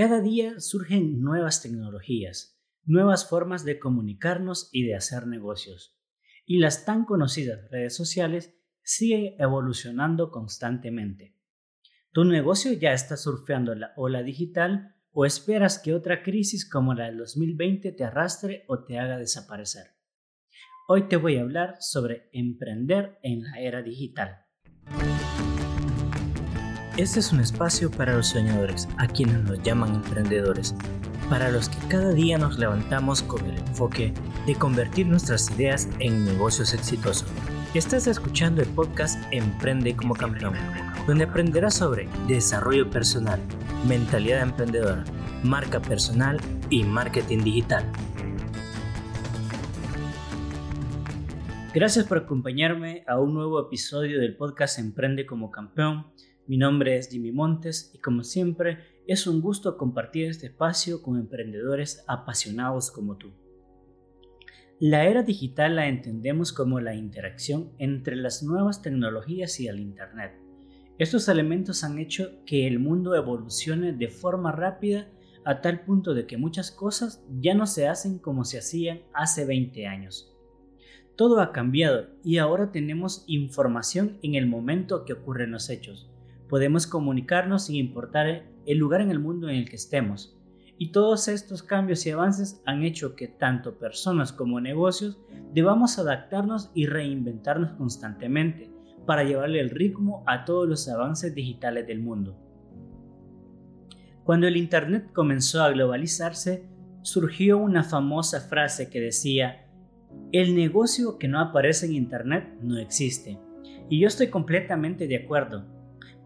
Cada día surgen nuevas tecnologías, nuevas formas de comunicarnos y de hacer negocios. Y las tan conocidas redes sociales siguen evolucionando constantemente. ¿Tu negocio ya está surfeando la ola digital o esperas que otra crisis como la del 2020 te arrastre o te haga desaparecer? Hoy te voy a hablar sobre emprender en la era digital. Este es un espacio para los soñadores, a quienes nos llaman emprendedores, para los que cada día nos levantamos con el enfoque de convertir nuestras ideas en negocios exitosos. Estás escuchando el podcast Emprende como campeón, donde aprenderás sobre desarrollo personal, mentalidad emprendedora, marca personal y marketing digital. Gracias por acompañarme a un nuevo episodio del podcast Emprende como campeón. Mi nombre es Jimmy Montes y como siempre es un gusto compartir este espacio con emprendedores apasionados como tú. La era digital la entendemos como la interacción entre las nuevas tecnologías y el Internet. Estos elementos han hecho que el mundo evolucione de forma rápida a tal punto de que muchas cosas ya no se hacen como se hacían hace 20 años. Todo ha cambiado y ahora tenemos información en el momento que ocurren los hechos. Podemos comunicarnos sin importar el lugar en el mundo en el que estemos. Y todos estos cambios y avances han hecho que tanto personas como negocios debamos adaptarnos y reinventarnos constantemente para llevarle el ritmo a todos los avances digitales del mundo. Cuando el Internet comenzó a globalizarse, surgió una famosa frase que decía, el negocio que no aparece en Internet no existe. Y yo estoy completamente de acuerdo,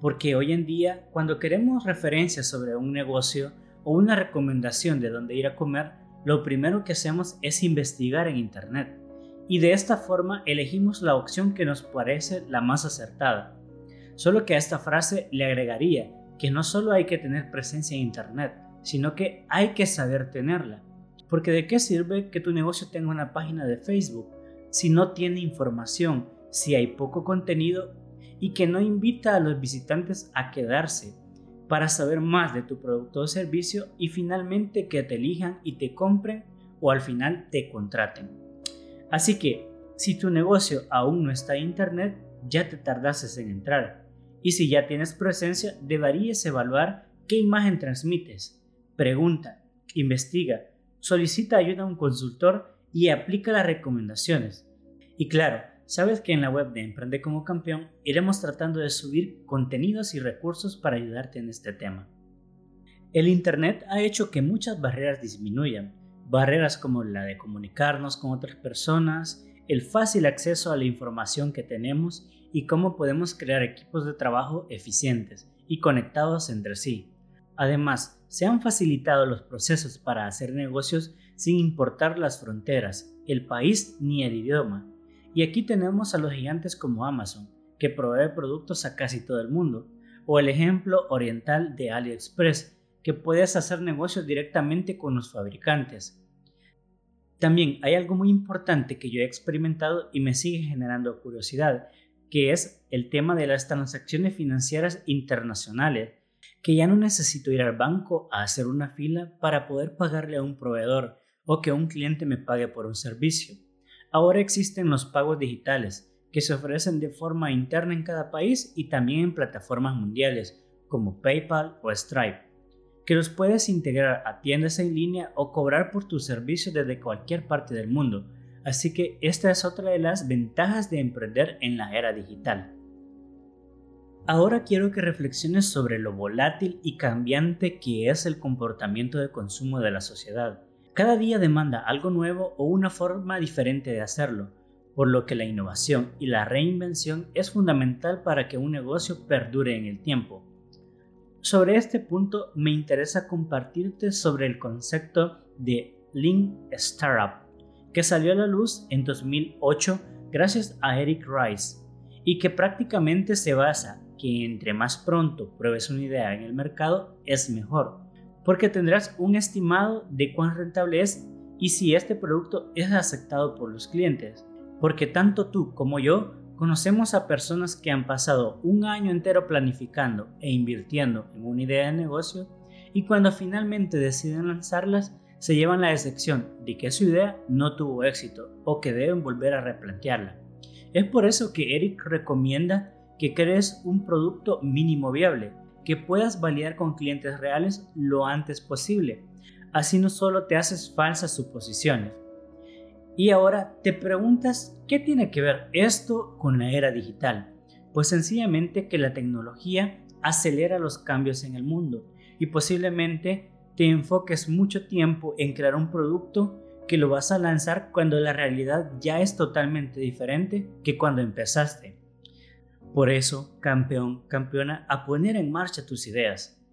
porque hoy en día cuando queremos referencias sobre un negocio, o una recomendación de dónde ir a comer, lo primero que hacemos es investigar en Internet. Y de esta forma elegimos la opción que nos parece la más acertada. Solo que a esta frase le agregaría que no solo hay que tener presencia en Internet, sino que hay que saber tenerla. Porque de qué sirve que tu negocio tenga una página de Facebook si no tiene información, si hay poco contenido y que no invita a los visitantes a quedarse para saber más de tu producto o servicio y finalmente que te elijan y te compren o al final te contraten. Así que, si tu negocio aún no está en Internet, ya te tardases en entrar. Y si ya tienes presencia, deberías evaluar qué imagen transmites. Pregunta, investiga, solicita ayuda a un consultor y aplica las recomendaciones. Y claro, Sabes que en la web de Emprende como Campeón iremos tratando de subir contenidos y recursos para ayudarte en este tema. El Internet ha hecho que muchas barreras disminuyan, barreras como la de comunicarnos con otras personas, el fácil acceso a la información que tenemos y cómo podemos crear equipos de trabajo eficientes y conectados entre sí. Además, se han facilitado los procesos para hacer negocios sin importar las fronteras, el país ni el idioma y aquí tenemos a los gigantes como Amazon, que provee productos a casi todo el mundo, o el ejemplo oriental de AliExpress, que puedes hacer negocios directamente con los fabricantes. También hay algo muy importante que yo he experimentado y me sigue generando curiosidad, que es el tema de las transacciones financieras internacionales, que ya no necesito ir al banco a hacer una fila para poder pagarle a un proveedor o que un cliente me pague por un servicio. Ahora existen los pagos digitales, que se ofrecen de forma interna en cada país y también en plataformas mundiales, como PayPal o Stripe, que los puedes integrar a tiendas en línea o cobrar por tu servicio desde cualquier parte del mundo. Así que esta es otra de las ventajas de emprender en la era digital. Ahora quiero que reflexiones sobre lo volátil y cambiante que es el comportamiento de consumo de la sociedad. Cada día demanda algo nuevo o una forma diferente de hacerlo, por lo que la innovación y la reinvención es fundamental para que un negocio perdure en el tiempo. Sobre este punto me interesa compartirte sobre el concepto de Lean Startup, que salió a la luz en 2008 gracias a Eric Rice, y que prácticamente se basa que entre más pronto pruebes una idea en el mercado es mejor porque tendrás un estimado de cuán rentable es y si este producto es aceptado por los clientes. Porque tanto tú como yo conocemos a personas que han pasado un año entero planificando e invirtiendo en una idea de negocio y cuando finalmente deciden lanzarlas, se llevan la decepción de que su idea no tuvo éxito o que deben volver a replantearla. Es por eso que Eric recomienda que crees un producto mínimo viable, que puedas validar con clientes reales lo antes posible. Así no solo te haces falsas suposiciones. Y ahora te preguntas, ¿qué tiene que ver esto con la era digital? Pues sencillamente que la tecnología acelera los cambios en el mundo y posiblemente te enfoques mucho tiempo en crear un producto que lo vas a lanzar cuando la realidad ya es totalmente diferente que cuando empezaste. Por eso, campeón, campeona, a poner en marcha tus ideas.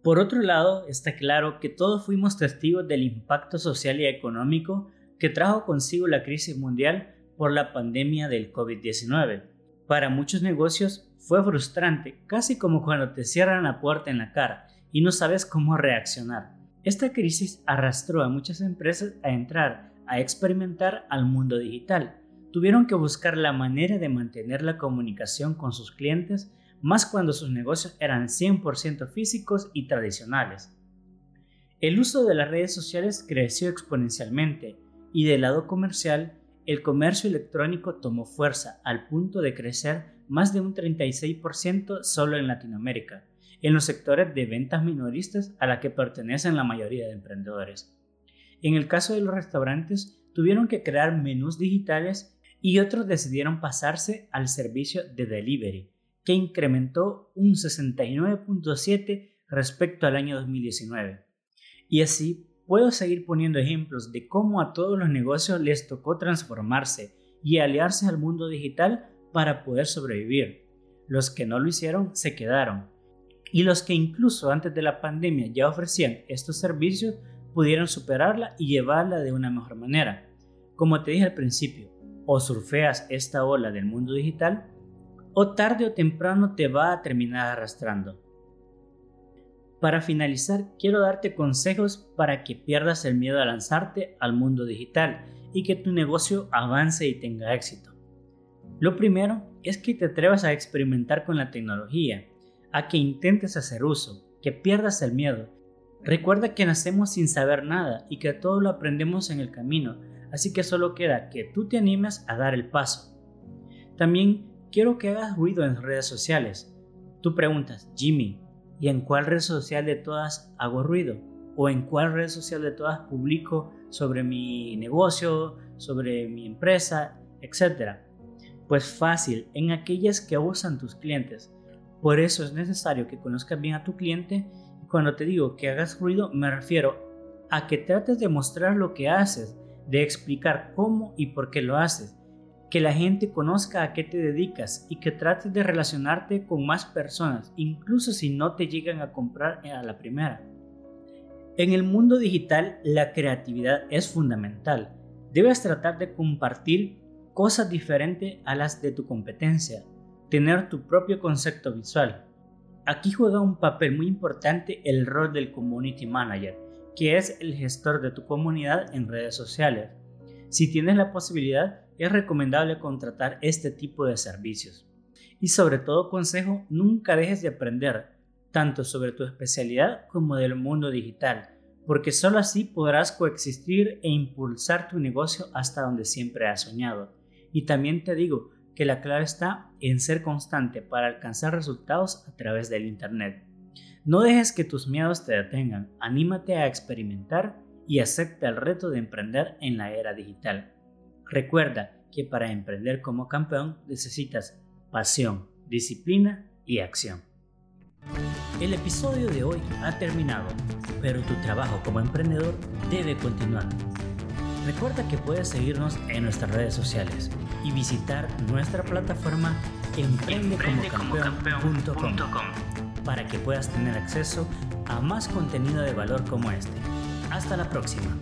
Por otro lado, está claro que todos fuimos testigos del impacto social y económico que trajo consigo la crisis mundial por la pandemia del COVID-19. Para muchos negocios fue frustrante, casi como cuando te cierran la puerta en la cara y no sabes cómo reaccionar. Esta crisis arrastró a muchas empresas a entrar a experimentar al mundo digital, tuvieron que buscar la manera de mantener la comunicación con sus clientes, más cuando sus negocios eran 100% físicos y tradicionales. El uso de las redes sociales creció exponencialmente y del lado comercial, el comercio electrónico tomó fuerza al punto de crecer más de un 36% solo en Latinoamérica, en los sectores de ventas minoristas a la que pertenecen la mayoría de emprendedores. En el caso de los restaurantes, tuvieron que crear menús digitales y otros decidieron pasarse al servicio de delivery, que incrementó un 69.7 respecto al año 2019. Y así puedo seguir poniendo ejemplos de cómo a todos los negocios les tocó transformarse y aliarse al mundo digital para poder sobrevivir. Los que no lo hicieron se quedaron. Y los que incluso antes de la pandemia ya ofrecían estos servicios pudieron superarla y llevarla de una mejor manera. Como te dije al principio, o surfeas esta ola del mundo digital, o tarde o temprano te va a terminar arrastrando. Para finalizar, quiero darte consejos para que pierdas el miedo a lanzarte al mundo digital y que tu negocio avance y tenga éxito. Lo primero es que te atrevas a experimentar con la tecnología, a que intentes hacer uso, que pierdas el miedo. Recuerda que nacemos sin saber nada y que todo lo aprendemos en el camino, así que solo queda que tú te animes a dar el paso. También quiero que hagas ruido en redes sociales. Tú preguntas, Jimmy, ¿y en cuál red social de todas hago ruido? ¿O en cuál red social de todas publico sobre mi negocio, sobre mi empresa, etcétera? Pues fácil, en aquellas que usan tus clientes. Por eso es necesario que conozcas bien a tu cliente. Cuando te digo que hagas ruido, me refiero a que trates de mostrar lo que haces, de explicar cómo y por qué lo haces, que la gente conozca a qué te dedicas y que trates de relacionarte con más personas, incluso si no te llegan a comprar a la primera. En el mundo digital la creatividad es fundamental. Debes tratar de compartir cosas diferentes a las de tu competencia, tener tu propio concepto visual. Aquí juega un papel muy importante el rol del community manager, que es el gestor de tu comunidad en redes sociales. Si tienes la posibilidad, es recomendable contratar este tipo de servicios. Y sobre todo consejo, nunca dejes de aprender, tanto sobre tu especialidad como del mundo digital, porque solo así podrás coexistir e impulsar tu negocio hasta donde siempre has soñado. Y también te digo que la clave está en ser constante para alcanzar resultados a través del Internet. No dejes que tus miedos te detengan, anímate a experimentar y acepta el reto de emprender en la era digital. Recuerda que para emprender como campeón necesitas pasión, disciplina y acción. El episodio de hoy ha terminado, pero tu trabajo como emprendedor debe continuar. Recuerda que puedes seguirnos en nuestras redes sociales y visitar nuestra plataforma emprendecomocampeón.com para que puedas tener acceso a más contenido de valor como este. Hasta la próxima.